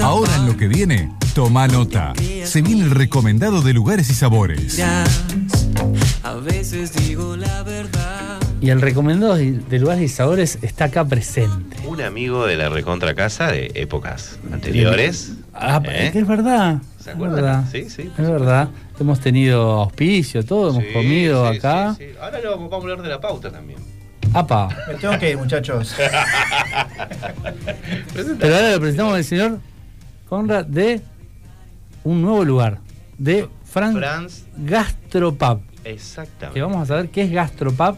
Ahora en lo que viene, toma nota. Se viene el recomendado de lugares y sabores. A veces digo la verdad. Y el recomendado de lugares y sabores está acá presente. Un amigo de la recontra casa de épocas anteriores. Ah, ¿Eh? es verdad. ¿Se es acuerdan? verdad. Sí, sí. Es verdad. Hemos tenido auspicio, todo, hemos Sí, comido sí, acá. sí, sí. Ahora lo vamos a hablar de la pauta también. Apa. Me tengo que ir, muchachos. Pero ahora le presentamos al señor Conrad de un nuevo lugar, de Franz, Franz. Gastropub. Exactamente. Que vamos a saber qué es Gastropub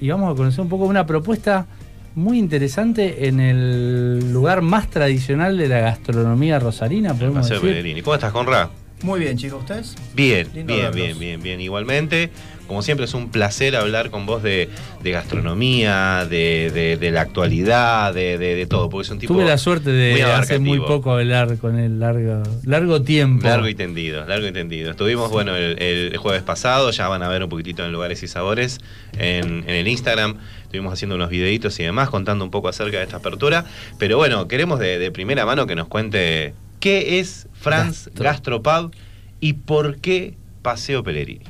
y vamos a conocer un poco una propuesta muy interesante en el lugar más tradicional de la gastronomía rosarina, podemos Paseo decir. Pellegrini. ¿Cómo estás, Conrad? Muy bien, chicos, ¿ustedes? Bien, Lindo bien, verlos. bien, bien, bien. Igualmente, como siempre, es un placer hablar con vos de, de gastronomía, de, de- de la actualidad, de, de- de todo, porque es un tipo Tuve la suerte muy de hace muy poco hablar con él largo, largo tiempo. Largo y tendido, largo y tendido. Estuvimos, bueno, el, el jueves pasado, ya van a ver un poquitito en lugares y sabores en, en el Instagram. Estuvimos haciendo unos videitos y demás, contando un poco acerca de esta apertura. Pero bueno, queremos de, de primera mano que nos cuente qué es Franz Gastro. Gastropub y por qué Paseo Pellegrini.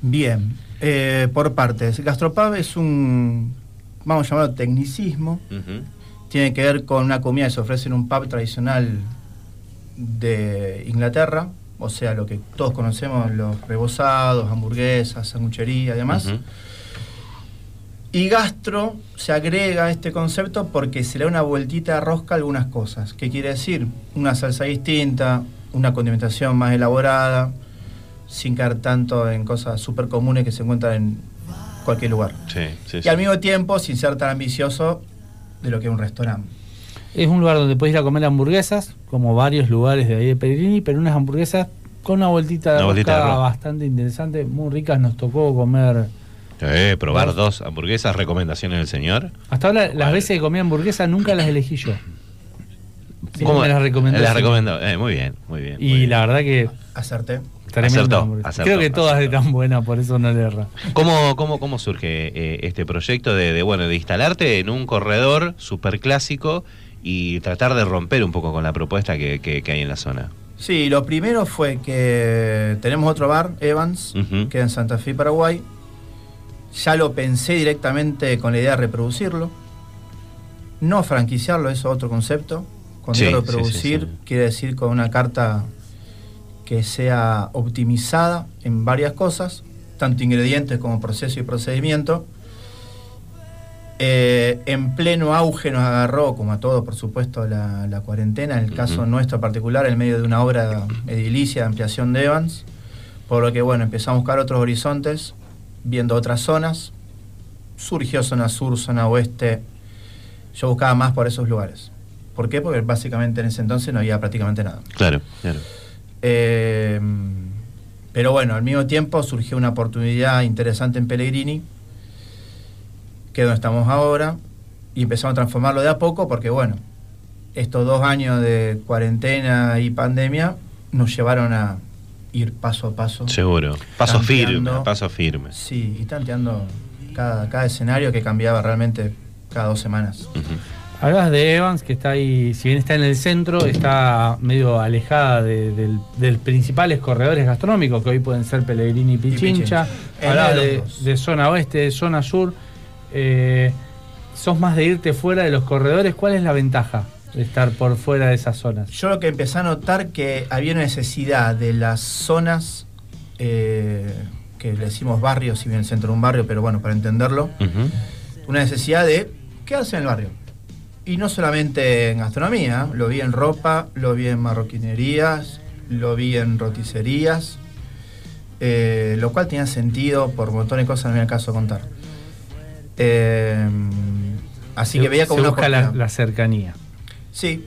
Bien, eh, por partes. Gastropub es un, vamos a llamarlo tecnicismo. Tiene que ver con una comida que se ofrece en un pub tradicional de Inglaterra. O sea, lo que todos conocemos, los rebozados, hamburguesas, sanguchería y demás. Ujú. Y gastro se agrega a este concepto porque se le da una vueltita de rosca a algunas cosas. ¿Qué quiere decir? Una salsa distinta, una condimentación más elaborada, sin caer tanto en cosas súper comunes que se encuentran en cualquier lugar. Sí, sí, Y al mismo tiempo, sin ser tan ambicioso de lo que es un restaurante. Es un lugar donde puedes ir a comer hamburguesas, como varios lugares de ahí de Pellegrini, pero unas hamburguesas con una vueltita de Una vueltita de rosca. bastante interesante, muy ricas. Nos tocó comer. Eh, probar Dos. dos hamburguesas, recomendaciones del señor. Hasta ahora, las veces que comí hamburguesas nunca las elegí yo. Siempre me las recomendó. Las siempre. recomendó. Eh, muy bien, muy bien. muy Y bien. la verdad que. Acerté. Acertó, hamburguesa. acertó, Creo que todas acertó. están buenas, por eso no le erra. ¿Cómo, cómo, cómo surge eh, este proyecto de, de, bueno, de instalarte en un corredor súper clásico y tratar de romper un poco con la propuesta que, que- que hay en la zona? Sí, lo primero fue que tenemos otro bar, Evans, que en Santa Fe, Paraguay. Ya lo pensé directamente con la idea de reproducirlo. No franquiciarlo, eso es otro concepto. Cuando Sí, reproducir, sí, sí. quiere decir con una carta que sea optimizada en varias cosas, tanto ingredientes como proceso y procedimiento. Eh, en pleno auge nos agarró, como a todos, por supuesto, la, la cuarentena, en el caso nuestro particular, en medio de una obra edilicia de ampliación de Evans, por lo que, bueno, empezamos a buscar otros horizontes, viendo otras zonas. Surgió zona sur, zona oeste. Yo buscaba más por esos lugares. ¿Por qué? Porque básicamente en ese entonces no había prácticamente nada. Claro, claro. Eh, pero bueno, al mismo tiempo surgió una oportunidad interesante en Pellegrini, que es donde estamos ahora, y empezamos a transformarlo de a poco porque bueno, estos dos años de cuarentena y pandemia nos llevaron a ir paso a paso. Seguro. Paso firme, paso firme. Sí, y tanteando cada, cada escenario que cambiaba realmente cada dos semanas. Ujú. Hablas de Evans, que está ahí, si bien está en el centro, está medio alejada de, del, del principales corredores gastronómicos, que hoy pueden ser Pellegrini y Pichincha. Los de, de zona oeste, de zona sur. Eh, ¿Sos más de irte fuera de los corredores? ¿Cuál es la ventaja estar por fuera de esas zonas? Yo lo que empecé a notar que había necesidad de las zonas eh, que le decimos barrios, si bien el centro de un barrio, pero bueno, para entenderlo, una necesidad de quedarse en el barrio. Y no solamente en gastronomía, lo vi en ropa, lo vi en marroquinerías, lo vi en roticerías, eh, lo cual tenía sentido por un montón de cosas, no me viene al caso contar. Eh, así que veía como Se una busca la, la cercanía. Sí,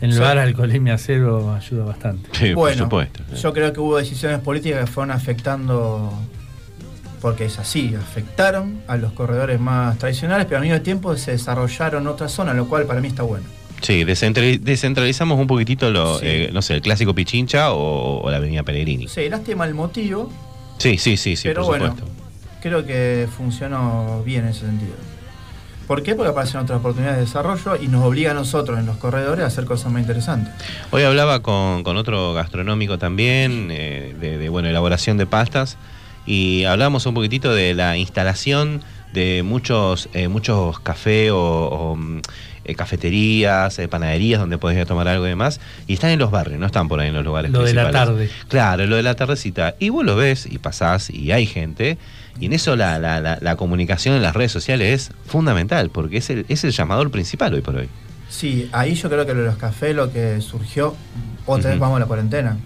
En el Sí. bar alcoholemia cero ayuda bastante. Sí, bueno, por supuesto. yo creo que hubo decisiones políticas que fueron afectando, porque es así, afectaron a los corredores más tradicionales, pero al mismo tiempo se desarrollaron otras zonas, lo cual para mí está bueno. Sí, descentrali- descentralizamos un poquitito lo, Sí. eh, no sé, el clásico Pichincha o, o la Avenida Pellegrini. Sí, lástima el motivo, Sí, sí, sí, sí, pero por bueno, supuesto. creo que funcionó bien en ese sentido. ¿Por qué? Porque aparecen otras oportunidades de desarrollo y nos obliga a nosotros en los corredores a hacer cosas más interesantes. Hoy hablaba con, otro gastronómico también, eh, de, bueno, elaboración de pastas, y hablábamos un poquitito de la instalación de muchos, eh, muchos cafés o, o, mm, eh, cafeterías, eh, panaderías donde podés ir a tomar algo y demás, y están en los barrios, no están por ahí en los lugares Lo de la tarde. Claro, lo de la tardecita. Y vos lo ves y pasás y hay gente. Y en eso la, la, la, la comunicación en las redes sociales es fundamental, porque es el, es el llamador principal hoy por hoy. Sí, ahí yo creo que lo de los cafés lo que surgió, otra vez vamos a la cuarentena.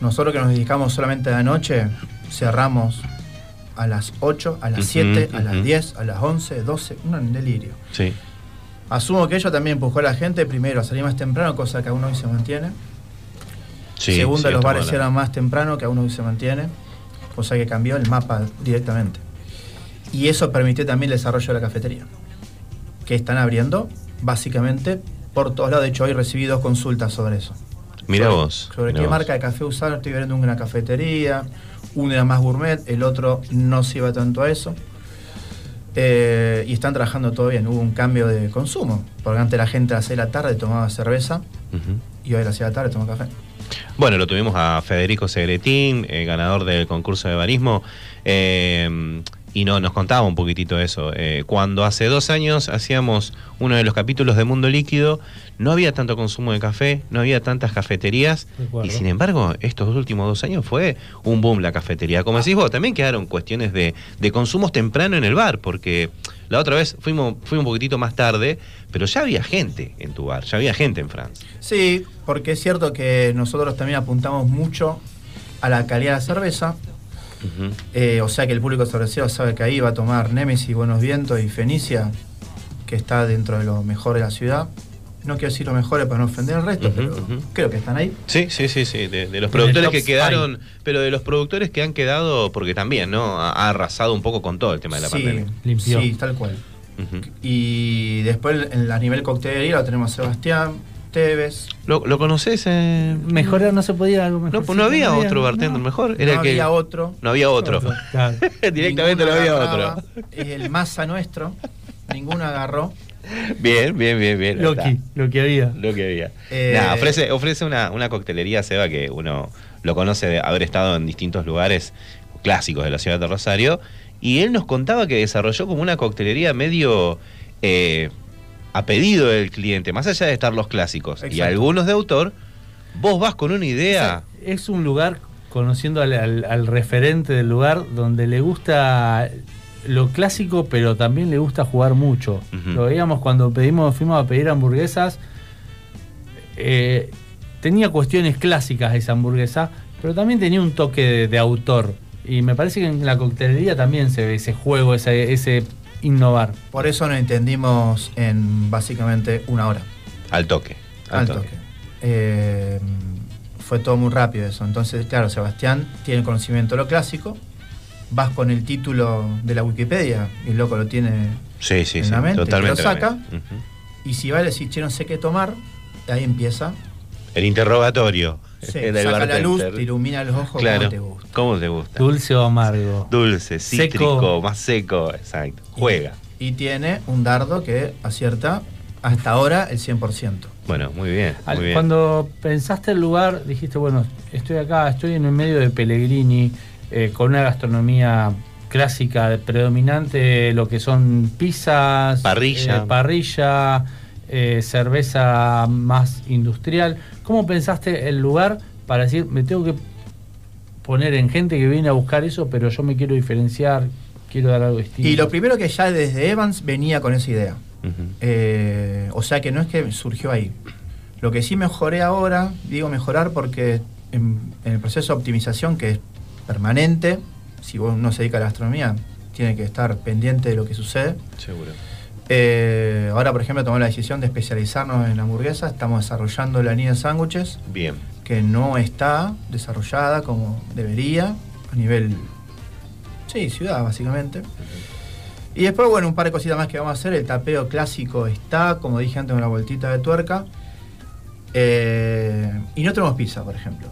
Nosotros que nos dedicamos solamente a la noche, cerramos a las 8, a las Ujú, 7, a las ujú. 10, a las 11, 12, un delirio. Sí. Asumo que ello también empujó a la gente, primero, a salir más temprano, cosa que aún hoy se mantiene. sí Segundo, sí, los bares cierran más temprano, que aún hoy se mantiene. Cosa que cambió el mapa directamente. Y eso permitió también el desarrollo de la cafetería. Que están abriendo, básicamente, por todos lados. De hecho, hoy recibí dos consultas sobre eso. Mira sobre, vos. Sobre qué vos. marca de café usar. Estoy viendo una cafetería, uno era más gourmet, el otro no se iba tanto a eso. Eh, y están trabajando todo bien. Hubo un cambio de consumo. Porque antes la gente a las 6 de la tarde tomaba cerveza y hoy a las 6 de la tarde toma café. Bueno, lo tuvimos a Federico Segretín, eh, ganador del concurso de barismo, eh, y no, nos contaba un poquitito eso. Eh, cuando hace dos años hacíamos uno de los capítulos de Mundo Líquido, no había tanto consumo de café, no había tantas cafeterías, y sin embargo, estos últimos dos años fue un boom la cafetería. Como decís vos, también quedaron cuestiones de, de consumos temprano en el bar, porque la otra vez fuimos, fui un poquitito más tarde, pero ya había gente en tu bar, ya había gente en Francia. Sí, porque es cierto que nosotros también apuntamos mucho a la calidad de la cerveza. Eh, o sea que el público cervecero sabe que ahí va a tomar Nemesis, Buenos Vientos y Fenicia, que está dentro de lo mejor de la ciudad. No quiero decir lo mejores para no ofender al resto, pero creo que están ahí. Sí, sí, sí, sí, de, de los productores que quedaron, five. pero de los productores que han quedado, porque también, ¿no? Ha, ha arrasado un poco con todo el tema de la sí, pandemia. Limpió. sí, tal cual. Y después en la nivel coctelería lo tenemos a Sebastián, ¿Lo, lo conoces? eh? Mejorar no se podía algo mejor. No, pues no había otro bartender mejor. Era no que, había otro. No había otro. Claro. Directamente no había agarraba. otro. Es el masa nuestro. Ninguno agarró. Bien, bien, bien, bien. Loki, está. lo que había. Lo que había. Eh, ofrece, ofrece una, una coctelería, Seba, que uno lo conoce de haber estado en distintos lugares clásicos de la ciudad de Rosario. Y él nos contaba que desarrolló como una coctelería medio eh, a pedido del cliente, más allá de estar los clásicos y algunos de autor. Vos vas con una idea. Es un lugar, conociendo al, al- al referente del lugar, donde le gusta lo clásico, pero también le gusta jugar mucho. Lo veíamos cuando pedimos, fuimos a pedir hamburguesas. eh, tenía cuestiones clásicas esa hamburguesa, pero también tenía un toque de, de autor. Y me parece que en la coctelería también se ve ese juego, ese, ese innovar. Por eso nos entendimos en básicamente una hora. Al toque. Al, Al toque. toque. Eh, fue todo muy rápido eso. Entonces, claro, Sebastián tiene conocimiento de lo clásico. Vas con el título de la Wikipedia y el loco lo tiene. Sí, sí, En sí. la mente, totalmente. lo saca. Y si va a decir, che, no sé qué tomar, ahí empieza. El interrogatorio. Sí, del saca la luz, te ilumina los ojos Claro. como te gusta. ¿Cómo te gusta? Dulce o amargo. Dulce, Seco. cítrico, más seco, exacto. Juega. Y tiene un dardo que acierta hasta ahora el 100%. Bueno, muy bien, Al- muy bien. Cuando pensaste el lugar, dijiste, bueno, estoy acá, estoy en el medio de Pellegrini, eh, con una gastronomía clásica, predominante, lo que son pizzas, Parrilla. eh, parrilla, eh, cerveza más industrial. ¿Cómo pensaste el lugar para decir, me tengo que poner en gente que viene a buscar eso, pero yo me quiero diferenciar, quiero dar algo distinto? Y lo primero que ya desde Evans venía con esa idea. Eh, o sea que no es que surgió ahí. Lo que sí mejoré ahora, digo mejorar porque en, en el proceso de optimización que es permanente, si uno se dedica a la gastronomía, tiene que estar pendiente de lo que sucede. Seguro. Eh, ahora, por ejemplo, tomamos la decisión de especializarnos en hamburguesas. Estamos desarrollando la línea de sándwiches, Bien. que no está desarrollada como debería a nivel, sí, ciudad básicamente. Y después, bueno, un par de cositas más que vamos a hacer. El tapeo clásico está, como dije antes, una vueltita de tuerca. Eh, y no tenemos pizza, por ejemplo.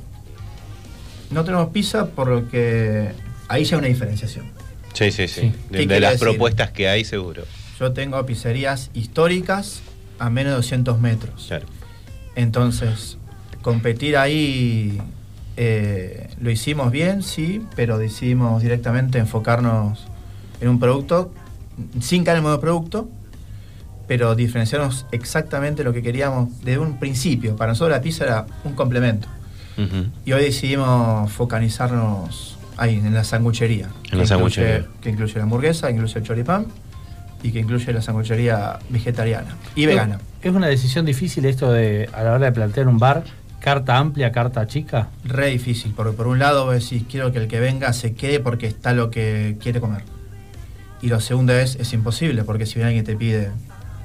No tenemos pizza por lo que ahí ya hay una diferenciación. Sí, sí, sí. Sí. De, ¿Qué de quiere las decir? propuestas que hay, seguro. Yo tengo pizzerías históricas a menos de 200 metros. Claro. Entonces, competir ahí eh, lo hicimos bien, sí, pero decidimos directamente enfocarnos en un producto, sin caer en modo producto, pero diferenciarnos exactamente lo que queríamos desde un principio. Para nosotros la pizza era un complemento. Ujú. Y hoy decidimos focalizarnos ahí, en la sanguchería. En la sanguchería. Que incluye la hamburguesa, incluye el choripán y que incluye la sanguchería vegetariana y vegana. ¿Es una decisión difícil esto de a la hora de plantear un bar? ¿Carta amplia, carta chica? Re difícil, porque por un lado vos decís, quiero que el que venga se quede porque está lo que quiere comer. Y lo segundo es, es imposible, porque si viene alguien que te pide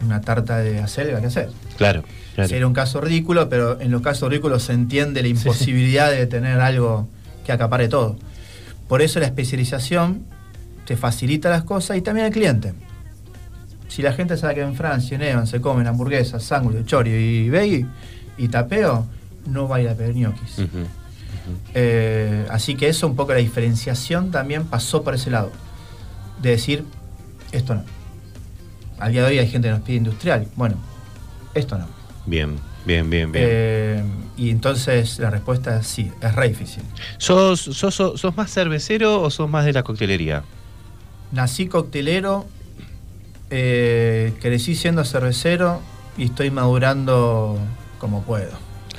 una tarta de acelga, ¿qué haces? Claro, claro. Sería un caso ridículo, pero en los casos ridículos se entiende la imposibilidad de tener algo que acapare todo. Por eso la especialización te facilita las cosas y también el cliente. Si la gente sabe que en Francia, en Evan, se comen hamburguesas, sándwiches, chori y veggie y tapeo, no va a ir a pedir ñoquis. Eh, así que eso, un poco la diferenciación también pasó por ese lado. De decir, esto no. Al día de hoy hay gente que nos pide industrial. Bueno, esto no. Bien, bien, bien, bien. Eh, y entonces la respuesta es sí, es re difícil. ¿Sos, sos, sos, sos más cervecero o sos más de la coctelería? Nací coctelero, eh, crecí siendo cervecero y estoy madurando como puedo.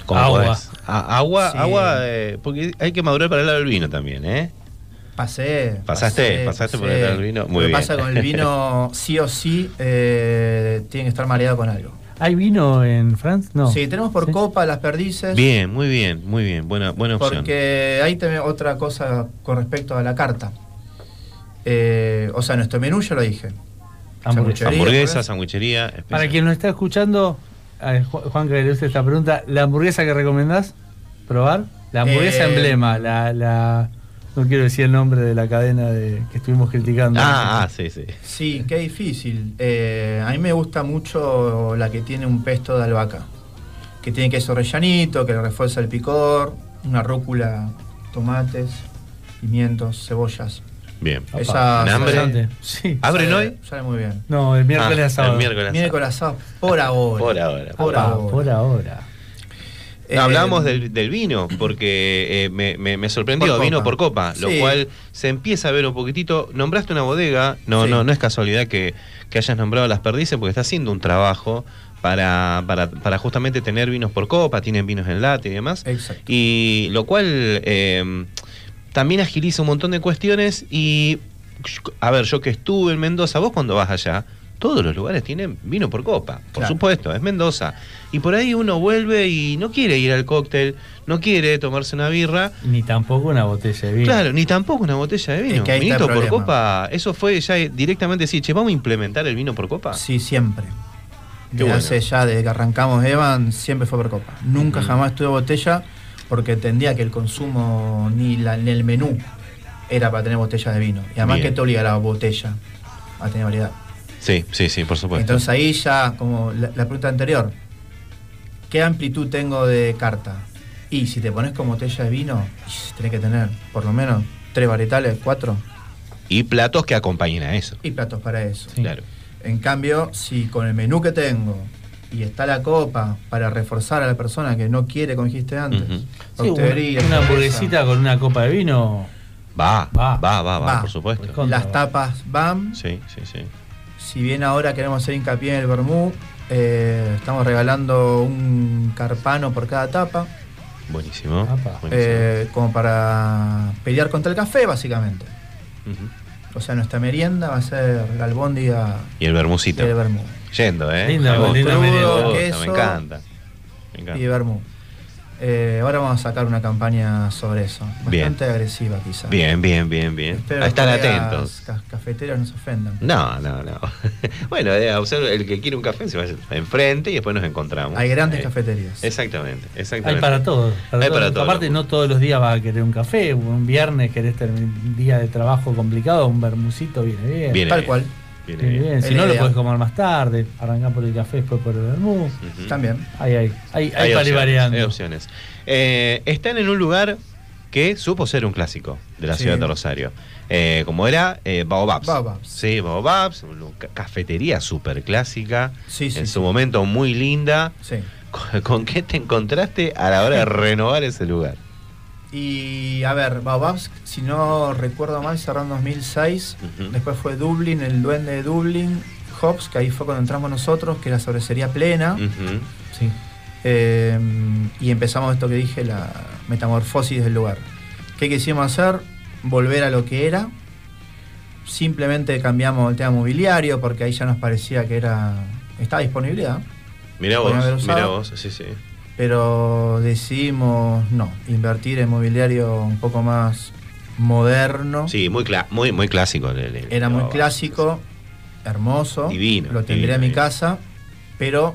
¿Cómo Agua. A- agua, Sí. agua, eh, porque hay que madurar para el lado del vino también, ¿eh? Pasé. Pasaste, pasaste por el lado del vino. Muy Lo que bien. pasa con el vino, sí o sí, eh, tiene que estar mareado con algo. ¿Hay vino en Francia? No. Sí, tenemos por ¿Sí? copa las perdices. Bien, muy bien, muy bien. Buena, buena opción. Porque hay también otra cosa con respecto a la carta. Eh, o sea, nuestro menú ya lo dije. Hamburguesa. Hamburguesa, sandwichería. especial. Para quien nos está escuchando, Ju- Juan, que le esta pregunta, ¿la hamburguesa que recomendás probar? La hamburguesa Eh, emblema, la, la. No quiero decir el nombre de la cadena de, que estuvimos criticando. Ah, ah, sí, sí. Sí, qué difícil. Eh, a mí me gusta mucho la que tiene un pesto de albahaca. Que tiene queso rellanito, que le refuerza el picor, una rúcula, tomates, pimientos, cebollas. Bien. Esa- ¿En hambre? Sí. ¿Abren Sale- hoy? Sale muy bien. No, el miércoles Ah, a sábado. El miércoles. Miércoles por ahora. Por ahora. Por ahora. por ahora. Eh, Hablábamos del, del vino, porque eh, me, me- me sorprendió, Por vino por copa, lo cual se empieza a ver un poquitito. Nombraste una bodega, no, Sí. no, no es casualidad que, que hayas nombrado las perdices, porque está haciendo un trabajo para, para, para justamente tener vinos por copa, tienen vinos en lata y demás. Exacto. Y lo cual eh, también agiliza un montón de cuestiones. Y a ver, yo que estuve en Mendoza, vos cuando vas allá, todos los lugares tienen vino por copa, por Claro. supuesto, es Mendoza. Y por ahí uno vuelve y no quiere ir al cóctel, no quiere tomarse una birra. Ni tampoco una botella de vino. Claro, ni tampoco una botella de vino. Es que ahí está el Vinito por copa, eso fue ya directamente decir, che, vamos a implementar el vino por copa. Sí, siempre. Qué bueno. hace ya, desde que arrancamos Evan, siempre fue por copa. Nunca jamás tuve botella porque entendía que el consumo ni, la, ni el menú era para tener botellas de vino. Y además Bien. que te obliga la botella a tener variedad. Sí, sí, sí, por supuesto. Entonces ahí ya, como la, la pregunta anterior, ¿qué amplitud tengo de carta? Y si te pones con botella de vino, tenés que tener por lo menos tres varietales, cuatro, y platos que acompañen a eso. y platos para eso. Sí. Claro. En cambio, si con el menú que tengo y está la copa para reforzar a la persona que no quiere, como dijiste antes, Ujú. Sí, una, hamburguesita con una copa de vino. Va, Va. va, va, va, Va. por supuesto. Con- las tapas van. Sí, sí, sí. Si bien ahora queremos hacer hincapié en el vermú, eh, estamos regalando un carpano por cada tapa, Buenísimo. Eh, como para pelear contra el café, básicamente. O sea, nuestra merienda va a ser la albóndiga Y el y bermucito. el vermú. Yendo, ¿eh? Linda, Me gusta, linda me merienda. gusta, Queso. me encanta. Me Y encanta. vermú. Eh, ahora vamos a sacar una campaña sobre eso. Bastante Bien. agresiva, quizás. Bien, bien, bien, bien. Espero A estar atentos. ca- cafeteros no se ofendan. No, no, no. bueno, eh, el que quiere un café se vaya enfrente y después nos encontramos. Hay grandes Eh, cafeterías. Exactamente, Hay exactamente. para todos. para Hay todos. para todo. Aparte, no todos los días vas a querer un café. Un viernes querés tener un día de trabajo complicado, un bermucito viene bien. Viene Tal bien. cual. Viene bien. bien. Si no, lo puedes comer más tarde. Arrancás por el café, después por el vermú. Ujú. También. Hay, hay, hay, hay, Hay opciones, variando. hay opciones. Eh, están en un lugar que supo ser un clásico de la Sí. ciudad de Rosario. Eh, como era eh, Baobabs. Baobabs. Sí, Baobabs, una ca- cafetería súper clásica, Sí, sí, en sí. su momento muy linda. Sí. ¿Con, con qué te encontraste a la hora de renovar ese lugar? Y a ver, Baobabs, si no recuerdo mal, cerró en 2006. Ujú. Después fue Dublín, el duende de Dublín, Hobbs, que ahí fue cuando entramos nosotros, que era cervecería plena. Sí. Eh, y empezamos esto que dije, la metamorfosis del lugar. ¿Qué quisimos hacer? Volver a lo que era. Simplemente cambiamos el tema mobiliario porque ahí ya nos parecía que era estaba disponibilidad, Mirá vos, mirá vos, sí, sí. Pero decidimos no, invertir en mobiliario un poco más moderno. Sí, muy, muy, muy clásico. el- el- Era muy clásico, hermoso. Divino, Lo tendría en mi casa, pero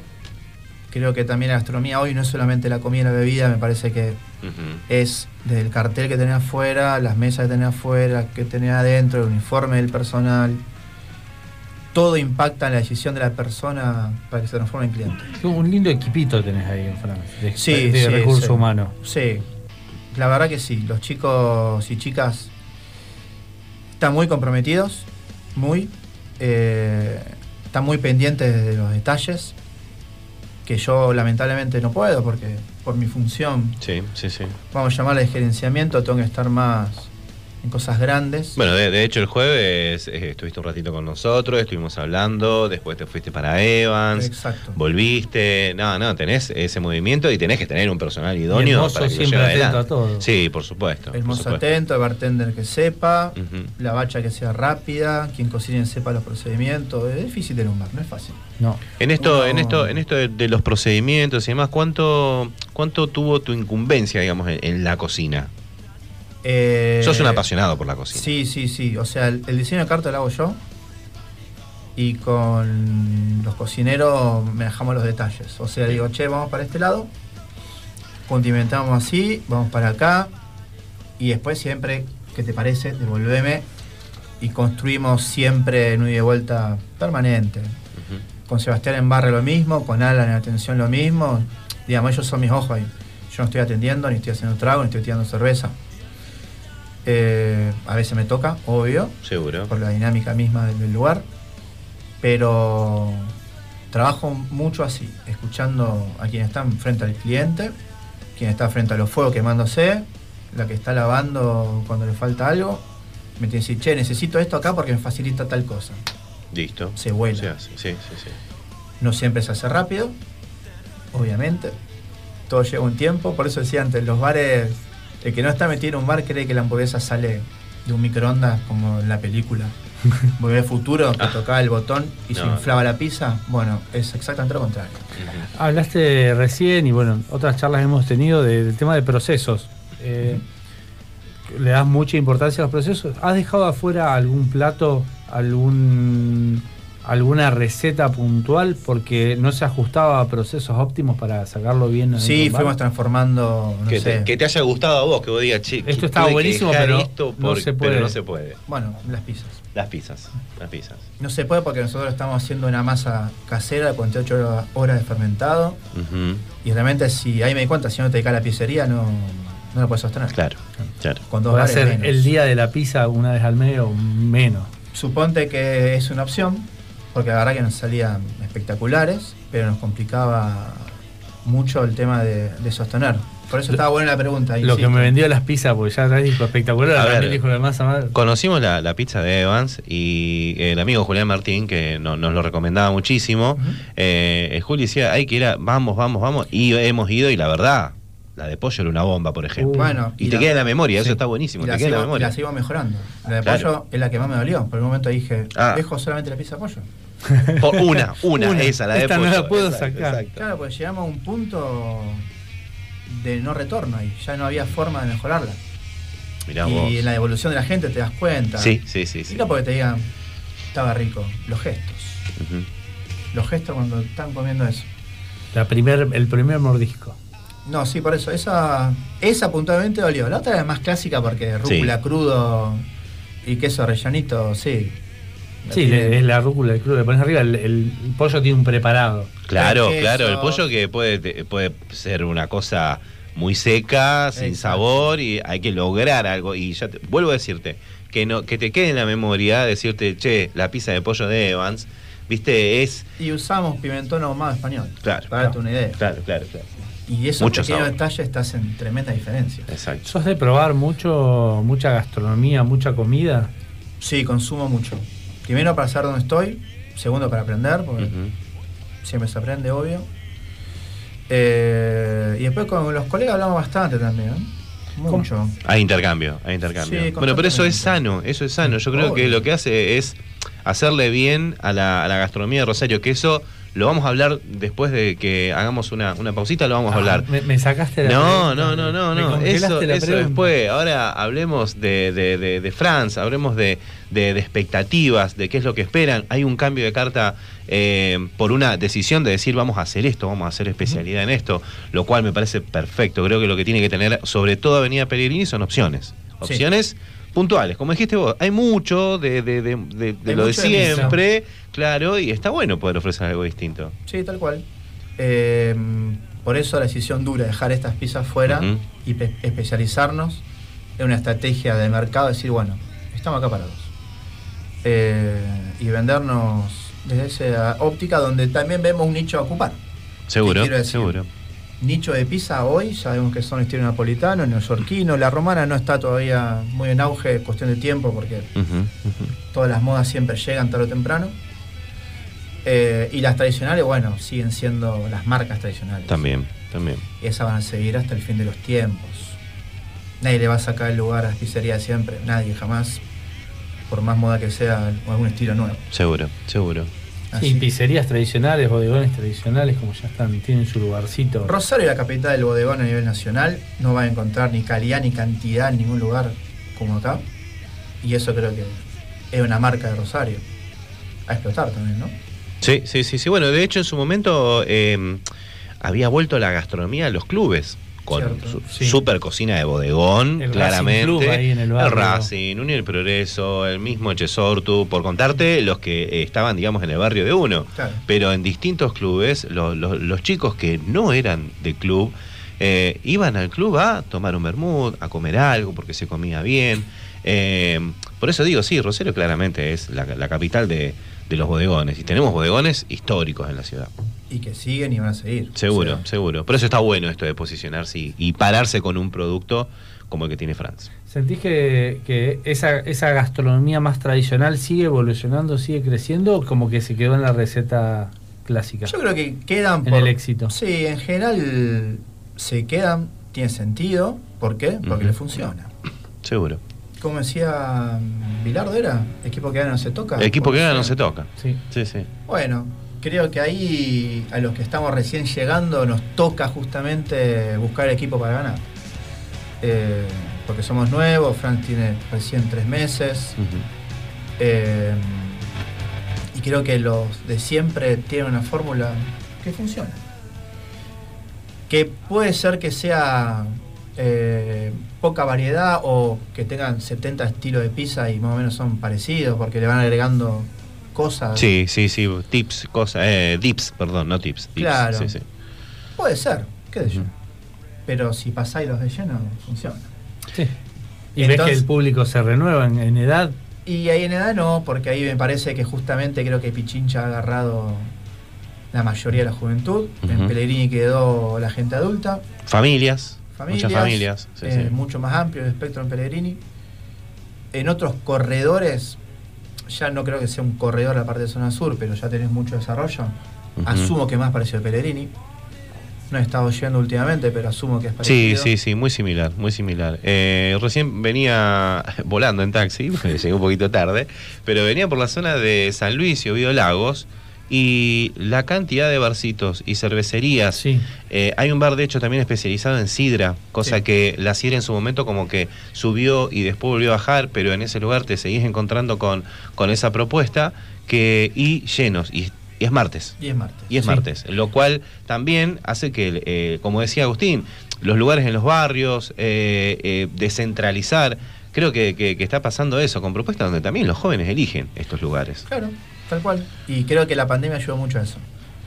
creo que también la gastronomía hoy no es solamente la comida y la bebida, me parece que es desde el cartel que tenés afuera, las mesas que tenés afuera, que tenés adentro, el uniforme del personal. Todo impacta en la decisión de la persona para que se transforme en cliente. Un lindo equipito tenés ahí en Francia, de, Sí, de sí, recursos sí. humanos. Sí, la verdad que sí. Los chicos y chicas están muy comprometidos, muy. eh, están muy pendientes de los detalles, que yo lamentablemente no puedo porque por mi función, Sí, sí, sí. vamos a llamarla de gerenciamiento, tengo que estar más en cosas grandes. Bueno, de, de hecho el jueves eh, estuviste un ratito con nosotros, estuvimos hablando, después te fuiste para Evans, Exacto. volviste, no, no, tenés ese movimiento y tenés que tener un personal idóneo mozo para que lo siempre lleve atento adelante. a todo. Sí, por supuesto. El por mozo supuesto. atento, el bartender que sepa, la bacha que sea rápida, quien cocine sepa los procedimientos. Es difícil tener un bar, no es fácil. No. En esto, Uno- en esto, en esto de, de los procedimientos y demás, ¿cuánto, cuánto tuvo tu incumbencia, digamos, en, en la cocina? Eh, Sos un apasionado por la cocina. Sí, sí, sí. O sea, el, el diseño de carta lo hago yo. Y con los cocineros me dejamos los detalles. O sea, digo, che, vamos para este lado. Condimentamos así, vamos para acá. Y después siempre, ¿qué te parece? Devolveme. Y construimos siempre en un ida y vuelta permanente. Con Sebastián en barre lo mismo, con Alan en atención lo mismo. Digamos, ellos son mis ojos ahí. Yo no estoy atendiendo, ni estoy haciendo trago, ni estoy tirando cerveza. Eh, a veces me toca, obvio, Seguro. por la dinámica misma del, lugar. Pero trabajo mucho así, escuchando a quien está frente al cliente, quien está frente a los fuegos quemándose, la que está lavando cuando le falta algo. Me tiene que decir, che, necesito esto acá porque me facilita tal cosa. Listo. Se vuela. Se hace, Sí, sí, sí. No siempre se hace rápido, obviamente. Todo lleva un tiempo. Por eso decía antes, los bares, el que no está metido en un bar cree que la hamburguesa sale de un microondas como en la película. Volver futuro, que Ah. tocaba el botón y se No. inflaba la pizza. Bueno, es exactamente lo contrario. Hablaste recién y bueno, otras charlas hemos tenido de- del tema de procesos. Eh, ¿Le das mucha importancia a los procesos? ¿Has dejado afuera algún plato, algún alguna receta puntual porque no se ajustaba a procesos óptimos para sacarlo bien? en Sí, fuimos transformando, no que, sé. te, que te haya gustado a vos, que vos digas, che, Esto estaba buenísimo, pero esto no por- se pero puede. no se puede. Bueno, las pizzas. Las pizzas, las pizzas. No se puede porque nosotros estamos haciendo una masa casera de 48 horas- horas de fermentado. Y realmente, si ahí me di cuenta, si no te dedicas a la pizzería, no, no lo puedes sostener. Claro, claro. Con dos Puede bares ser menos. el día de la pizza una vez al mes o menos. Suponte que es una opción, porque la verdad que nos salían espectaculares, pero nos complicaba mucho el tema de, de sostener. Por eso estaba buena la pregunta. Lo que me vendió las pizzas, porque ya dijo espectacular, A ver. dijo la masa madre. Conocimos la, la pizza de Evans y el amigo Julián Martín, que no- nos lo recomendaba muchísimo, Ujú. eh, el Juli decía, hay que ir a, vamos, vamos, vamos, y hemos ido y la verdad, la de pollo era una bomba, por ejemplo. Bueno, y, y te la- queda en la memoria, sí. eso está buenísimo, Y te la, queda en la sigo, y memoria. la sigo mejorando. La de Claro. pollo es la que más me dolió. Por el momento dije, Ah. dejo solamente la pizza de pollo. Por una, una, Una. esa, la de Esta no pollo. la puedo Exacto, sacar. exacto. Claro, pues llegamos a un punto de no retorno y ya no había forma de mejorarla. Mirá y vos. en la devolución de la gente te das cuenta. Sí, sí, sí. sí. Y no porque te digan, estaba rico. Los gestos. Los gestos cuando están comiendo eso. La primer, el primer mordisco. No, sí, por eso. Esa, esa puntualmente dolió. La otra es más clásica porque rúcula Sí. crudo y queso rellanito, sí. La Sí, tiene- es la rúcula, el crudo, le pones arriba, el, el pollo tiene un preparado. Claro, El claro, el pollo que puede, te- puede ser una cosa muy seca, sin Exacto. sabor y hay que lograr algo. Y ya te- vuelvo a decirte, que no que te quede en la memoria decirte, che, la pizza de pollo de Evans, viste, es... Y usamos pimentón ahumado español. Claro, Para darte una idea. Claro, claro, claro. Y esos Mucho pequeños sabor. detalles te hacen tremenda diferencia. Exacto. ¿Sos de probar mucho, mucha gastronomía, mucha comida? Sí, consumo mucho. Primero para saber dónde estoy, segundo para aprender, porque Ujú. siempre se aprende, obvio. Eh, y después con los colegas hablamos bastante también. ¿eh? Mucho. Hay intercambio, hay intercambio. Sí, bueno, pero eso es sano, eso es sano. Yo creo que lo que hace es hacerle bien a la, a la gastronomía de Rosario, que eso lo vamos a hablar después de que hagamos una, una pausita, lo vamos a hablar. Ah, me, me sacaste la No, pregunta. no, no, no, no. Eso, eso después. Ahora hablemos de, de, de, de France, hablemos de, de, de expectativas, de qué es lo que esperan. Hay un cambio de carta eh, por una decisión de decir vamos a hacer esto, vamos a hacer especialidad en esto, lo cual me parece perfecto. Creo que lo que tiene que tener, sobre todo Avenida Pellegrini, son opciones. Sí. Puntuales. Como dijiste vos, hay mucho de, de, de, de- Hay lo de mucho de misa. siempre, claro, y está bueno poder ofrecer algo distinto. Sí, tal cual. Eh, por eso la decisión dura, dejar estas pizzas fuera Ujú. y pe- especializarnos en una estrategia de mercado, decir, bueno, estamos acá parados. Eh, y vendernos desde esa óptica donde también vemos un nicho a ocupar. Seguro, seguro. Nicho de pizza hoy, sabemos que son estilo napolitano, neoyorquino, la romana no está todavía muy en auge, cuestión de tiempo, porque todas las modas siempre llegan tarde o temprano. Eh, y las tradicionales, bueno, siguen siendo las marcas tradicionales. También, también. Y esas van a seguir hasta el fin de los tiempos. Nadie le va a sacar el lugar a las pizzerías siempre, nadie, jamás. Por más moda que sea o algún estilo nuevo. Seguro, seguro. Sí, Así. pizzerías tradicionales, bodegones tradicionales, como ya están, tienen su lugarcito. Rosario, la capital del bodegón a nivel nacional, no va a encontrar ni calidad ni cantidad en ningún lugar como acá. Y eso creo que es una marca de Rosario. A explotar también, ¿no? Sí, sí, sí, sí. Bueno, de hecho en su momento eh, había vuelto la gastronomía a los clubes. Con Cierto, su sí. super cocina de bodegón, El Racing claramente. Club ahí en el barrio. Racing, Unión El Progreso, el mismo Echesortu, por contarte, los que eh, estaban, digamos, en el barrio de uno. Claro. Pero en distintos clubes, lo- lo- los chicos que no eran de club, eh, iban al club a tomar un vermut, a comer algo, porque se comía bien. Eh, por eso digo, sí, Rosario claramente es la, la capital de, de los bodegones. Y tenemos bodegones históricos en la ciudad. Y que siguen y van a seguir. Seguro, O sea, seguro. Por eso está bueno esto de posicionarse y, y pararse con un producto como el que tiene France. ¿Sentís que, que esa, esa gastronomía más tradicional sigue evolucionando, sigue creciendo o como que se quedó en la receta clásica? Yo creo que quedan En el éxito. Sí, en general se quedan, tiene sentido. ¿Por qué? Porque le funciona. Seguro. Como decía mm, Bilardo, ¿era? Equipo que gana no se toca. El equipo que gana no se toca. Sí. Sí, sí. Bueno, creo que ahí a los que estamos recién llegando nos toca justamente buscar equipo para ganar. Eh, porque somos nuevos, Frank tiene recién tres meses. Eh, y creo que los de siempre tienen una fórmula que funciona. Que puede ser que sea eh, poca variedad o que tengan 70 estilos de pizza y más o menos son parecidos porque le van agregando cosas. Sí, sí, sí. Tips, cosas. Eh, dips, perdón, no tips. dips. Claro. Sí, sí. Puede ser, qué sé yo. Pero si pasáis los de lleno, funciona. Sí. Y ves Entonces- que el público se renueva en, en edad. Y ahí en edad no, porque ahí me parece que justamente creo que Pichincha ha agarrado la mayoría de la juventud. En. Pellegrini quedó la gente adulta. Familias. Familias, Muchas familias. Sí, eh, sí. mucho más amplio el espectro en Pellegrini. En otros corredores, ya no creo que sea un corredor la parte de zona sur, pero ya tenés mucho desarrollo. Asumo que más parecido a Pellegrini. No he estado yendo últimamente, pero asumo que es Sí, parecido. sí, sí, muy similar, muy similar. Eh, recién venía volando en taxi, porque llegué un poquito tarde, pero venía por la zona de San Luis y Oviedo Lagos y la cantidad de barcitos y cervecerías. Sí. Eh, hay un bar, de hecho, también especializado en sidra, cosa Sí. que la sidra en su momento como que subió y después volvió a bajar, pero en ese lugar te seguís encontrando con, con esa propuesta que y llenos. Y, y es martes. Y es martes. Y es Sí. martes, lo cual también hace que, eh, como decía Agustín, los lugares en los barrios, eh, eh, descentralizar, creo que, que- que está pasando eso, con propuestas donde también los jóvenes eligen estos lugares. Claro, tal cual. Y creo que la pandemia ayudó mucho a eso.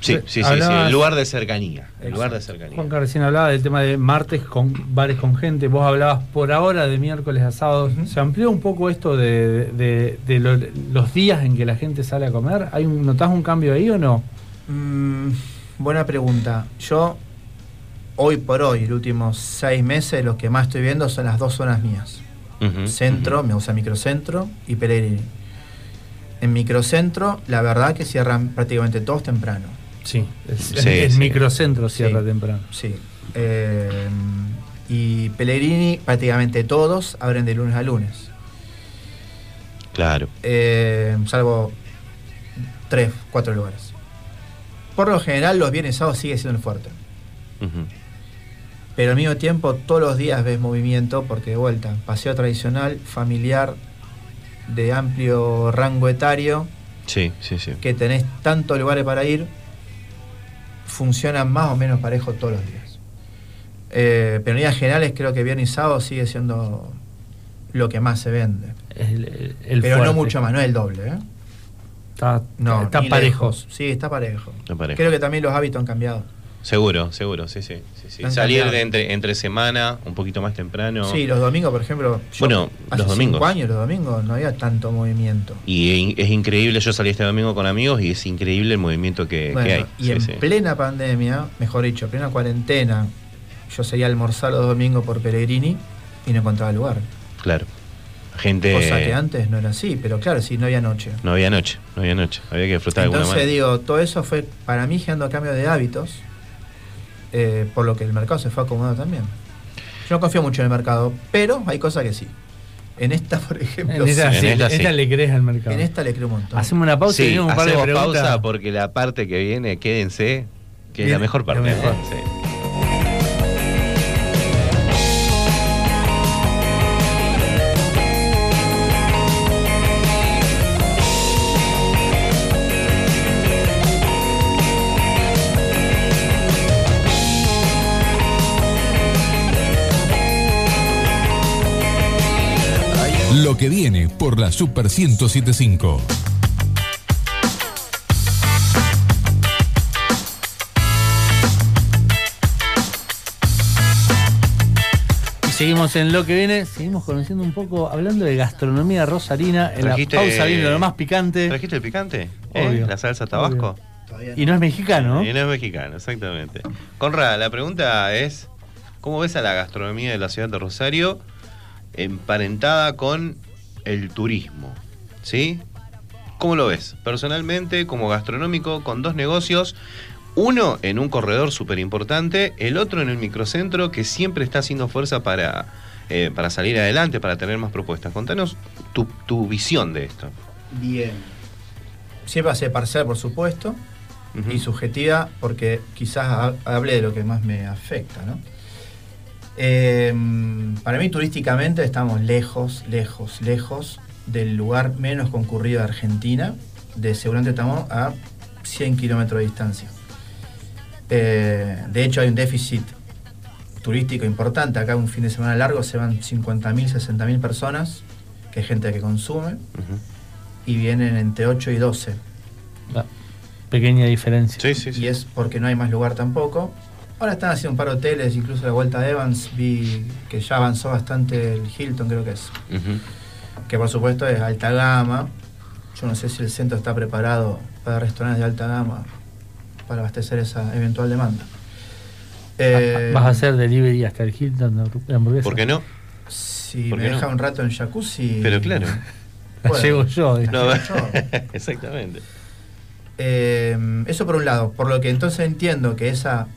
Sí, sí, sí, sí, el lugar de cercanía. El lugar de cercanía. Juanca recién hablaba del tema de martes con bares con gente. Vos hablabas por ahora de miércoles a sábados. ¿Se amplió un poco esto de, de- de lo- los días en que la gente sale a comer? ¿Hay un, ¿Notás un cambio ahí o no? Mm, buena pregunta. Yo, hoy por hoy, los últimos seis meses, lo que más estoy viendo son las dos zonas mías. Centro, me gusta microcentro y Pellegrini. En microcentro, la verdad que cierran prácticamente todos temprano. Sí, el, Sí, el sí. microcentro cierra Sí. temprano. Sí. Eh, y Pellegrini, prácticamente todos abren de lunes a lunes. Claro. Eh, salvo tres, cuatro lugares. Por lo general, los viernes sábados sigue siendo el fuerte. Pero al mismo tiempo, todos los días ves movimiento, porque de vuelta, paseo tradicional, familiar, de amplio rango etario, Sí, sí, sí. que tenés tantos lugares para ir, funcionan más o menos parejo todos los días. Eh, pero en líneas generales creo que viernes y sábado sigue siendo lo que más se vende. El, el- el pero no mucho más, no es el doble. ¿eh? Está, No, está parejo. lejos. Sí, está parejo. Está parejo. Creo que también los hábitos han cambiado. Seguro, seguro, sí, sí. sí, Salir de entre, entre semana, un poquito más temprano. Sí, los domingos, por ejemplo. yo Bueno, hace los domingos. cinco años, los domingos, no había tanto movimiento. Y es increíble, yo salí este domingo con amigos y es increíble el movimiento que, hay. y Sí, en sí. plena pandemia, mejor dicho, plena cuarentena, yo seguía a almorzar los domingos por Pellegrini y no encontraba lugar. Claro. Gente. Cosa que antes no era así, pero claro, sí, no había noche. No había noche, no había noche. Había que disfrutar de alguna Entonces manera. digo, todo eso fue para mí generando cambio de hábitos, eh, por lo que el mercado se fue acomodando también. Yo no confío mucho en el mercado, pero hay cosas que sí. En esta, por ejemplo, En esta, sí. En sí, esta esta sí. le crees al mercado. en esta le creo un montón. Hacemos una pausa y un par de hacemos preguntas. pausa porque la parte que viene, quédense, que es la mejor parte. la mejor. Lo que viene por la Super 1075. Y seguimos en lo que viene, seguimos conociendo un poco, hablando de gastronomía rosarina, en Trajiste- la pausa viene lo más picante. ¿Trajiste el picante? ¿Eh? Obvio. ¿La salsa tabasco? Y no es mexicano, ¿no? Y no es mexicano, exactamente. Conrad, la pregunta es, ¿cómo ves a la gastronomía de la ciudad de Rosario emparentada con el turismo? ¿Sí? ¿Cómo lo ves? Personalmente, como gastronómico, con dos negocios, uno en un corredor súper importante, el otro en el microcentro que siempre está haciendo fuerza para, eh, para salir adelante, para tener más propuestas. Contanos tu, tu visión de esto. Bien. Siempre hace parcial, por supuesto, y subjetiva, porque quizás ha- hable de lo que más me afecta, ¿no? Eh, para mí, turísticamente, estamos lejos, lejos, lejos del lugar menos concurrido de Argentina. De seguramente estamos a 100 kilómetros de distancia. Eh, de hecho, hay un déficit turístico importante. Acá un fin de semana largo se van 50.000, 60.000 personas, que es gente que consume y vienen entre 8 y 12. La pequeña diferencia. Sí, sí, sí. Y es porque no hay más lugar tampoco. Ahora están haciendo un par de hoteles, incluso la vuelta de Evans, vi que ya avanzó bastante el Hilton, creo que es. Que por supuesto es alta gama. Yo no sé si el centro está preparado para restaurantes de alta gama para abastecer esa eventual demanda. Eh, ¿Vas a hacer delivery hasta el Hilton de hamburguesa? ¿Por qué no? Si ¿Por me qué no? deja un rato en jacuzzi. Pero claro. La Bueno, yo. No, llevo yo. exactamente. Eh, eso por un lado, por lo que entonces entiendo que esa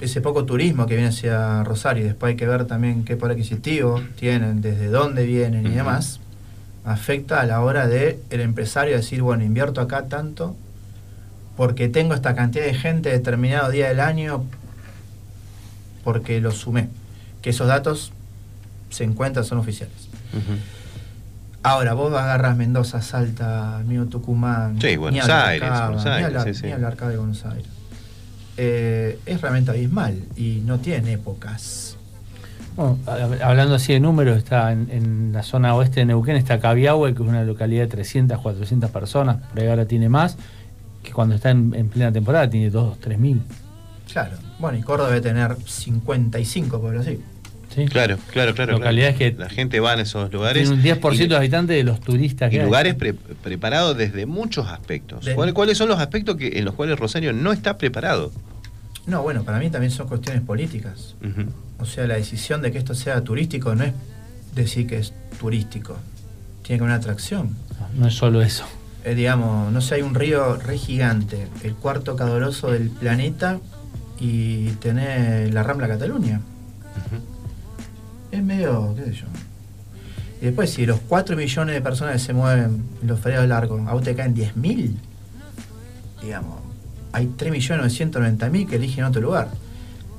ese poco turismo que viene hacia Rosario, y después hay que ver también qué poder adquisitivo tienen, desde dónde vienen y demás, afecta a la hora de el empresario decir, bueno, invierto acá tanto porque tengo esta cantidad de gente determinado día del año porque lo sumé. Que esos datos se encuentran, son oficiales. Ahora, vos agarras Mendoza, Salta, mío Tucumán. Sí, Buenos Aires, Buenos Aires, sí, sí. ni hablar acá de Buenos Aires. Eh, es realmente abismal y no tiene épocas. Bueno, hablando así de números, está en, en la zona oeste de Neuquén, está Cabiahue, que es una localidad de 300, 400 personas, por ahí ahora tiene más, que cuando está en, en plena temporada tiene 2, 3 mil. Claro. Bueno, y Córdoba debe tener 55, por así. ¿Sí? Claro, claro, claro. Localidades claro. que La gente va en esos lugares. Tiene un 10% y- de habitantes de los turistas que Y hay. lugares pre- preparados desde muchos aspectos. De- ¿Cuál- ¿Cuáles son los aspectos que, en los cuales Rosario no está preparado? No, bueno, para mí también son cuestiones políticas. O sea, la decisión de que esto sea turístico no es decir que es turístico. Tiene que haber una atracción. No es solo eso. Eh, digamos, no sé, hay un río re gigante, el cuarto caudaloso del planeta, y tenés la Rambla Cataluña. Es medio, qué sé yo. Y después, si los 4 millones de personas que se mueven en los feriados largos, a vos te caen 10.000, digamos, hay 3.990.000 que eligen otro lugar.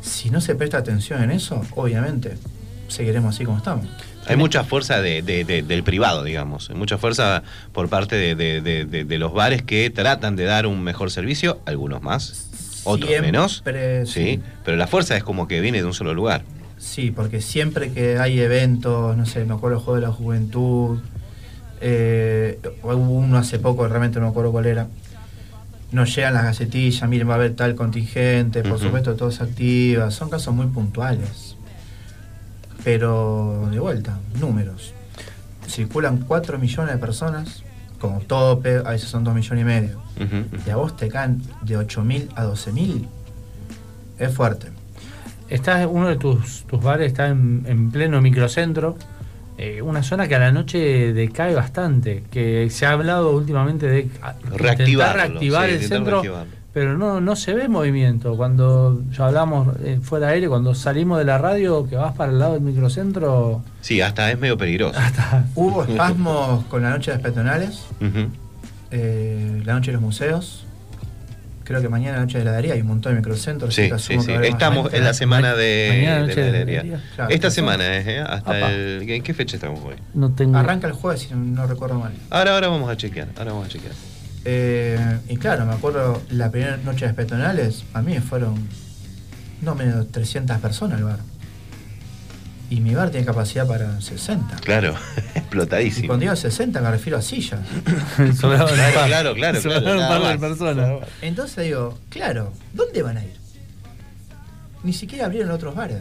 Si no se presta atención en eso, obviamente, seguiremos así como estamos. Hay mucha fuerza de- de- de- del privado, digamos. Hay mucha fuerza por parte de, los bares que tratan de dar un mejor servicio, algunos más, otros Siempre, menos. sí. Sí, pero la fuerza es como que viene de un solo lugar. Sí, porque siempre que hay eventos, no sé, me acuerdo el Juego de la Juventud, eh, hubo uno hace poco, realmente no me acuerdo cuál era, nos llegan las gacetillas, miren, va a haber tal contingente, por supuesto todo se activa, son casos muy puntuales. Pero, de vuelta, números. Circulan 4 millones de personas, como tope, a veces son 2 millones y medio. Y a vos te caen de 8.000 a 12.000. Es fuerte. Estás, uno de tus, tus bares está en, en pleno microcentro, eh, una zona que a la noche decae bastante, que se ha hablado últimamente de a- intentar Reactivarlo, reactivar sí, el centro, reactivarlo. pero no, no se ve movimiento. Cuando ya hablamos eh, fuera de aire, cuando salimos de la radio, que vas para el lado del microcentro, Sí, hasta es medio peligroso. hasta Hubo espasmos con la noche de las peatonales, eh, la noche de los museos. Creo que mañana la noche de la heladería hay un montón de microcentros. Sí, sí, asumo sí. Estamos en la semana de, Mañana de noche la de heladería. heladería. Claro, Esta semana es, ¿eh? Hasta el... ¿En qué fecha estamos hoy? no tengo... Arranca el jueves, si no recuerdo mal. Ahora, ahora vamos a chequear. Ahora vamos a chequear. Eh, y claro, me acuerdo la primera noche de las peatonales, a mí fueron no menos de 300 personas al bar. Y mi bar tiene capacidad para 60. Claro, Y explotadísimo. cuando digo 60 me refiero a sillas. Claro, par. claro, claro, claro, un par de personas. Entonces digo, claro, ¿dónde van a ir? Ni siquiera abrieron otros bares.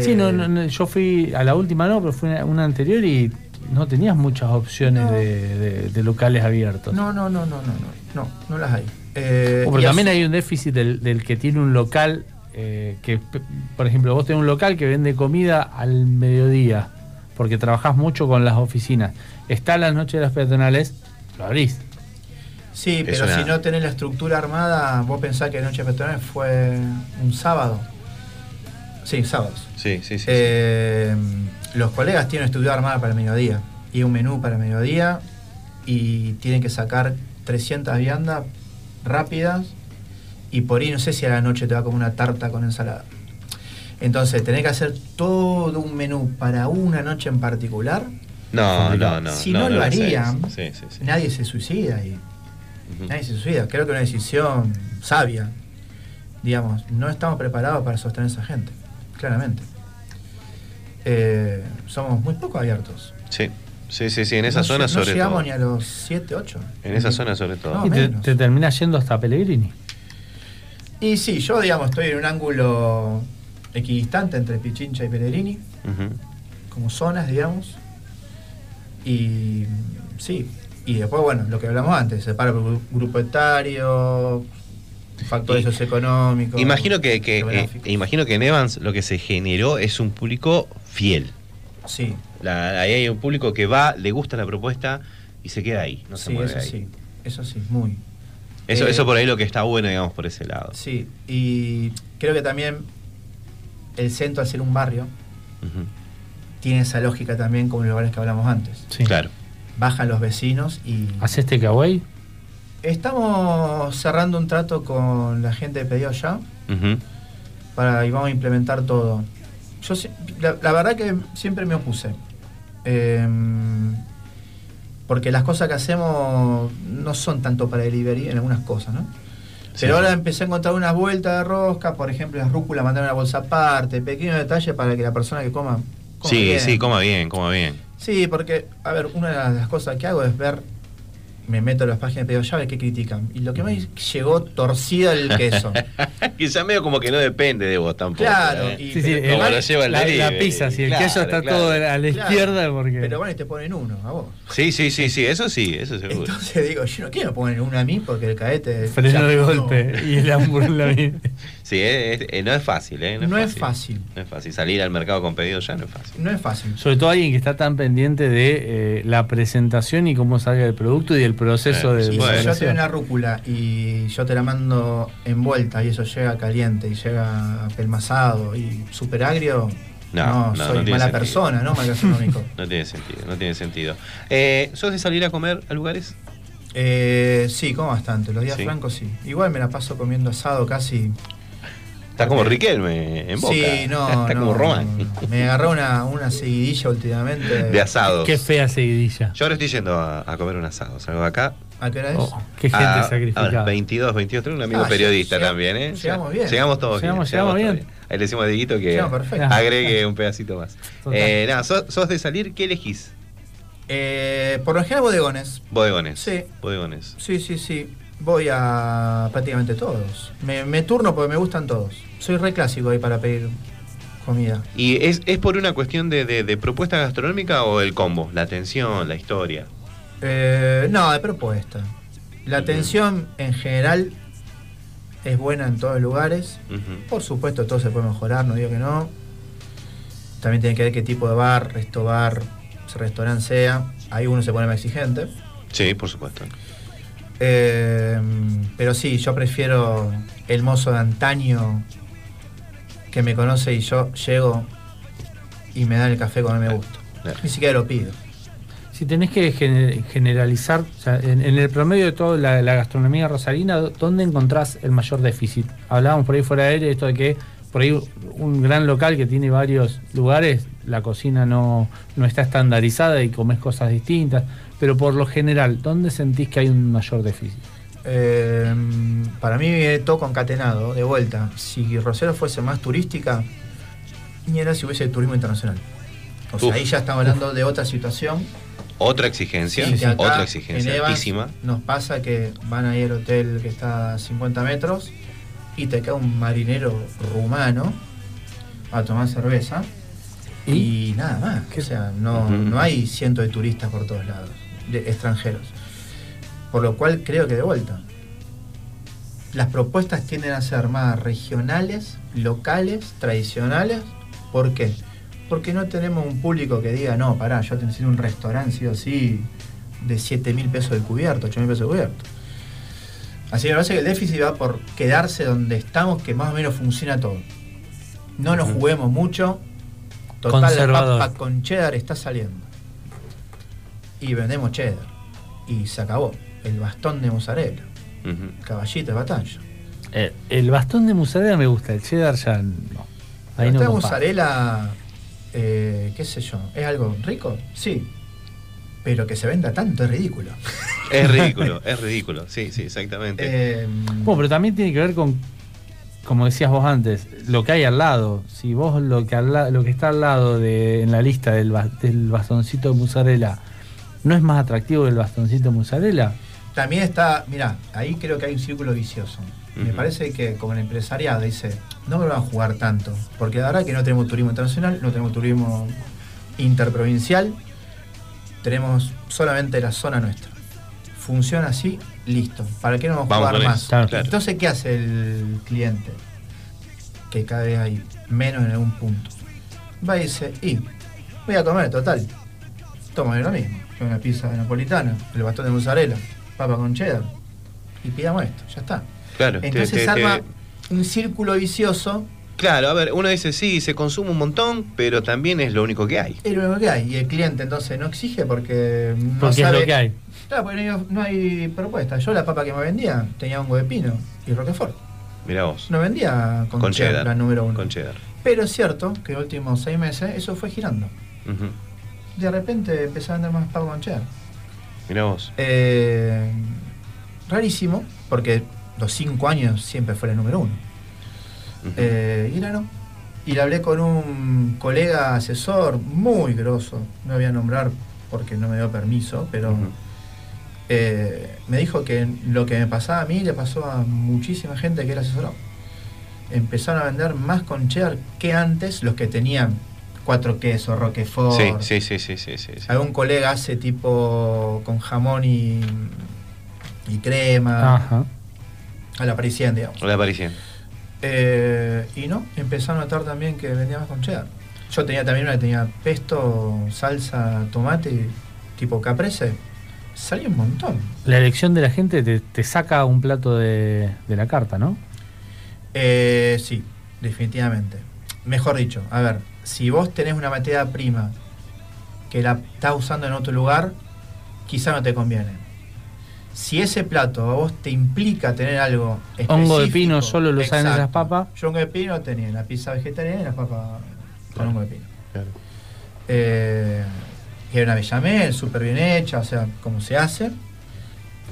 Sí, Eh, no, no, no, yo fui a la última, no, pero fui a una anterior y no tenías muchas opciones No. de, de- de locales abiertos. No, no, no, no, no, no, no, no las hay. Eh, O porque y también hay un déficit del, del que tiene un local, eh, que, por ejemplo, vos tenés un local que vende comida al mediodía, porque trabajás mucho con las oficinas. Está las noches de las peatonales, lo abrís. Sí, Es pero una- si no tenés la estructura armada, vos pensás que Noche Peatonal fue un sábado. Sí, sábados. Sí, sí, sí. sí. Eh, los colegas tienen estructura armada para el mediodía y un menú para el mediodía y tienen que sacar 300 viandas rápidas y por ahí no sé si a la noche te va como una tarta con ensalada. Entonces, tenés que hacer todo un menú para una noche en particular. no, no, no. si no, lo harían, Sí, sí, sí. nadie se suicida y. Nadie se suicida. Creo que una decisión sabia. Digamos, no estamos preparados para sostener a esa gente, claramente. Eh, somos muy poco abiertos. Sí, sí, sí, sí. En esa no, zona sobre no llegamos todo. ni a los 7, 8. En esa zona sobre todo. No, y te, te terminás yendo hasta Pellegrini. Y sí, yo, digamos, estoy en un ángulo equidistante entre Pichincha y Pellegrini, como zonas, digamos. Y sí, y después, bueno, lo que hablamos antes, separa por gru- grupo etario, factores socioeconómicos. Imagino que, que, eh, imagino que en Evans lo que se generó es un público fiel. Sí, La- ahí hay un público que va, le gusta la propuesta y se queda ahí, no se sí, mueve eso ahí. sí, eso sí, muy. Eso, Eh, eso por ahí lo que está bueno, digamos, por ese lado. Sí, y creo que también el centro, al ser un barrio, tiene esa lógica también como los lugares que hablamos antes. Sí. Claro. Bajan los vecinos y ¿Haces takeaway? estamos cerrando un trato con la gente de Pedido Ya para y vamos a implementar todo. Yo la, la verdad que siempre me opuse. Em, porque las cosas que hacemos no son tanto para delivery en algunas cosas, ¿no? Sí. Pero ahora empecé a encontrar unas vueltas de rosca, por ejemplo, las rúculas mandar una bolsa aparte, pequeños detalles para que la persona que coma. coma Sí, bien. sí, coma bien, coma bien. Sí, porque, a ver, una de las cosas que hago es ver me meto en las páginas de pedido llave, ¿qué critican? Y lo que me llegó torcido el queso. Quizá medio como que no depende de vos tampoco. Claro, ¿eh? y- Sí, sí, pero- el- Como lo lleva el la, la pizza, si el Claro, queso está claro. todo a la Claro, izquierda, porque. Pero bueno, y te ponen uno, a vos. Sí, sí, sí, sí, eso sí, eso seguro. Entonces digo, yo no quiero poner uno a mí porque el caete. Freno de ya- golpe y el hamburguesa. Sí, es- es- eh, no es fácil, ¿eh? No es fácil. No es fácil. Salir al mercado con pedidos ya no es fácil. No es fácil. Sobre todo alguien que está tan pendiente de eh, la presentación y cómo salga el producto y el proceso Eh, de si yo elaboración. te doy una rúcula y yo te la mando envuelta y eso llega caliente y llega pelmazado y súper agrio, No, no, no, soy no mala sentido. persona, ¿no? Mal gastronómico. No tiene sentido, no tiene sentido. Eh, ¿Sos de salir a comer a lugares? eh, sí, como bastante. Los días Sí. francos sí. Igual me la paso comiendo asado casi. Está como. Riquelme en boca. Sí, no. Está no, como Román. no. Me agarró una, una seguidilla últimamente. De asados. Qué fea seguidilla. Yo ahora estoy yendo a, a comer un asado. Salgo de acá. ¿A qué hora es? Oh, qué gente a- sacrificada. ahora, 22, 22. Tengo un amigo Ah, periodista llegamos- también, ¿eh? llegamos bien. Llegamos todos Llegamos- bien. llegamos todos bien. Ahí le decimos a Dieguito que Llegamos perfecto. agregue un pedacito más. Eh, nada, sos, sos de salir, ¿qué elegís? Eh, por lo general, bodegones. Bodegones. Sí. Bodegones. Sí, sí, sí. Voy a prácticamente todos. Me, me turno porque me gustan todos. Soy re clásico ahí para pedir comida. ¿Y es, es por una cuestión de, de- de propuesta gastronómica o el combo? La atención, la historia. Eh, no, de propuesta. La atención en general es buena en todos los lugares. Por supuesto, todo se puede mejorar, no digo que no. También tiene que ver qué tipo de bar, resto bar, restaurante sea. Ahí uno se pone más exigente. Sí, por supuesto. Eh, pero sí, yo prefiero el mozo de antaño que me conoce y yo llego y me dan el café cuando me gusta. Ni siquiera lo pido. Si tenés que gener- generalizar, o sea, en, en el promedio de toda la, la gastronomía rosarina, ¿dónde encontrás el mayor déficit? Hablábamos por ahí fuera de aire esto de que por ahí un gran local que tiene varios lugares, la cocina no, no está estandarizada y comes cosas distintas, pero por lo general, ¿dónde sentís que hay un mayor déficit? Eh, para mí viene todo concatenado, de vuelta. Si Rosero fuese más turística, ni era si hubiese turismo internacional. O sea, Uf. ahí ya estamos hablando de otra situación. Otra exigencia, Sí, otra en exigencia altísima. Nos pasa que van a ir al hotel que está a 50 metros y te cae un marinero rumano a tomar cerveza y, nada más. O sea, no, no hay cientos de turistas por todos lados, de extranjeros. Por lo cual creo que de vuelta. Las propuestas tienden a ser más regionales, locales, tradicionales. ¿Por qué? Porque no tenemos un público que diga, no, pará, yo te necesito un restaurante sí o sí de 7 mil pesos de cubierto, 8 mil pesos de cubierto. Así que me parece que el déficit va por quedarse donde estamos, que más o menos funciona todo. No nos juguemos mucho. Total, la papa con cheddar está saliendo. Y vendemos cheddar. Y se acabó. El bastón de mozzarella. Caballito de batalla. Eh, el bastón de mozzarella me gusta, el cheddar ya no. Ahí el no mozzarella, eh, qué sé yo, ¿es algo rico? Sí. Pero que se venda tanto es ridículo. Es ridículo, es ridículo. Sí, sí, exactamente. Eh, Bueno, pero también tiene que ver con, como decías vos antes, lo que hay al lado. Si vos lo que, al la- lo que está al lado de, en la lista del, del bastoncito de mozzarella no es más atractivo que el bastoncito de mozzarella, También está, mira, ahí creo que hay un círculo vicioso. Me parece que como el empresariado dice, no me van a jugar tanto, porque la verdad que no tenemos turismo internacional, no tenemos turismo interprovincial, tenemos solamente la zona nuestra. Funciona así, listo. ¿Para qué no vamos a jugar más? eso, Claro. claro. Entonces, ¿qué hace el cliente? Que cada vez hay menos en algún punto. Va y dice, y voy a comer, total. Toma lo mismo. Yo una pizza napolitana, el bastón de mozzarella, papa con cheddar. Y pidamos esto, ya está. Claro, te- Entonces te- arma te- un círculo vicioso, Claro, a ver, uno dice sí, se consume un montón, pero también es lo único que hay. es lo único que hay. Y el cliente entonces no exige porque no porque sabe. es lo que hay. Claro, porque no hay, no hay propuesta. Yo la papa que me vendía tenía hongo de pino y roquefort. Mirá vos. No vendía con, con cheddar, cheddar. la número uno. Con cheddar. Pero es cierto que en los últimos seis meses eso fue girando. De repente empecé a vender más papa con cheddar. Mirá vos. Eh, rarísimo, porque los cinco años siempre fue el número uno. Eh, y no. Y le hablé con un colega asesor muy grosso, no voy a nombrar porque no me dio permiso, pero. Eh, me dijo que lo que me pasaba a mí le pasó a muchísima gente que era asesoró. Empezaron a vender más con cheddar que antes los que tenían cuatro quesos, roquefort. Sí, sí, sí, sí, sí, sí, sí. Algún colega hace tipo con jamón y, y crema. Ajá. A la parisien, digamos. Hola, Parisien. Eh, y no, empezó a notar también que vendía más con cheddar. Yo tenía también una que tenía pesto, salsa, tomate, tipo caprese. Salía un montón. La elección de la gente te, te saca un plato de, de la carta, ¿no? Eh, sí, definitivamente. Mejor dicho, a ver, si vos tenés una materia prima que la estás usando en otro lugar, quizá no te conviene. Si ese plato a vos te implica tener algo específico, Hongo de pino solo lo usan en esas papas. Yo hongo de pino tenía la pizza vegetariana y las papas con Claro. hongo de pino. Claro. Eh, que era una bechamel súper bien hecha, o sea, como se hace.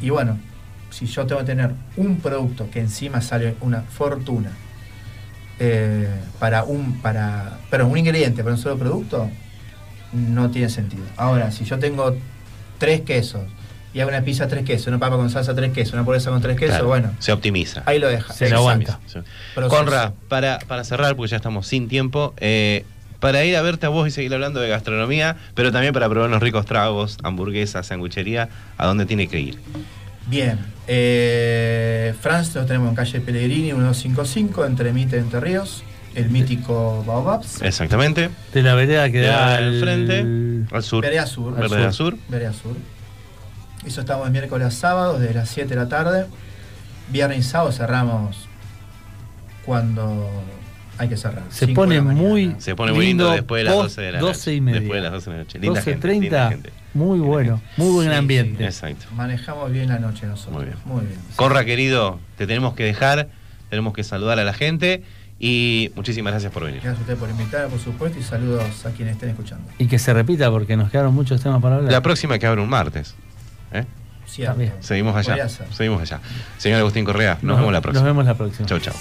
Y bueno, si yo tengo que tener un producto que encima sale una fortuna eh, para un para pero un ingrediente para un solo producto, no tiene sentido. Ahora, si yo tengo tres quesos y hago una pizza tres quesos, una papa con salsa tres quesos, una hamburguesa con tres quesos, Claro, bueno, Se optimiza. ahí lo deja. Se lo aguanta. Conra, para, para cerrar, porque ya estamos sin tiempo, eh, para ir a verte a vos y seguir hablando de gastronomía, pero también para probar unos ricos tragos, hamburguesas, sanguchería, ¿a dónde tiene que ir? Bien, eh, France lo tenemos en calle Pellegrini 155, entre Mite y Entre Ríos, el mítico Baobabs. Exactamente. De la vereda que da al al frente, al sur. Vereda Sur. Al Vereda sur. Vereda Sur. Eso estamos de miércoles a sábado, desde las 7 de la tarde. Viernes y sábado cerramos cuando hay que cerrar. Se pone muy Se pone muy lindo lindo después de las post 12 de la noche. 12 y media. Después de las 12 de la noche. Linda gente, 12.30, linda gente. muy bueno, muy buen Sí, ambiente. Exacto. Manejamos bien la noche nosotros. Muy bien. Muy bien. Conra, querido, te tenemos que dejar, tenemos que saludar a la gente y muchísimas gracias por venir. Gracias a usted por invitarme, por supuesto, y saludos a quienes estén escuchando. Y que se repita porque nos quedaron muchos temas para hablar. La próxima que abre un martes. ¿eh? Cierto. bien. Seguimos allá. Seguimos allá. Señor Agustín Correa, nos, vemos la próxima. Nos vemos la próxima. Chau, chau.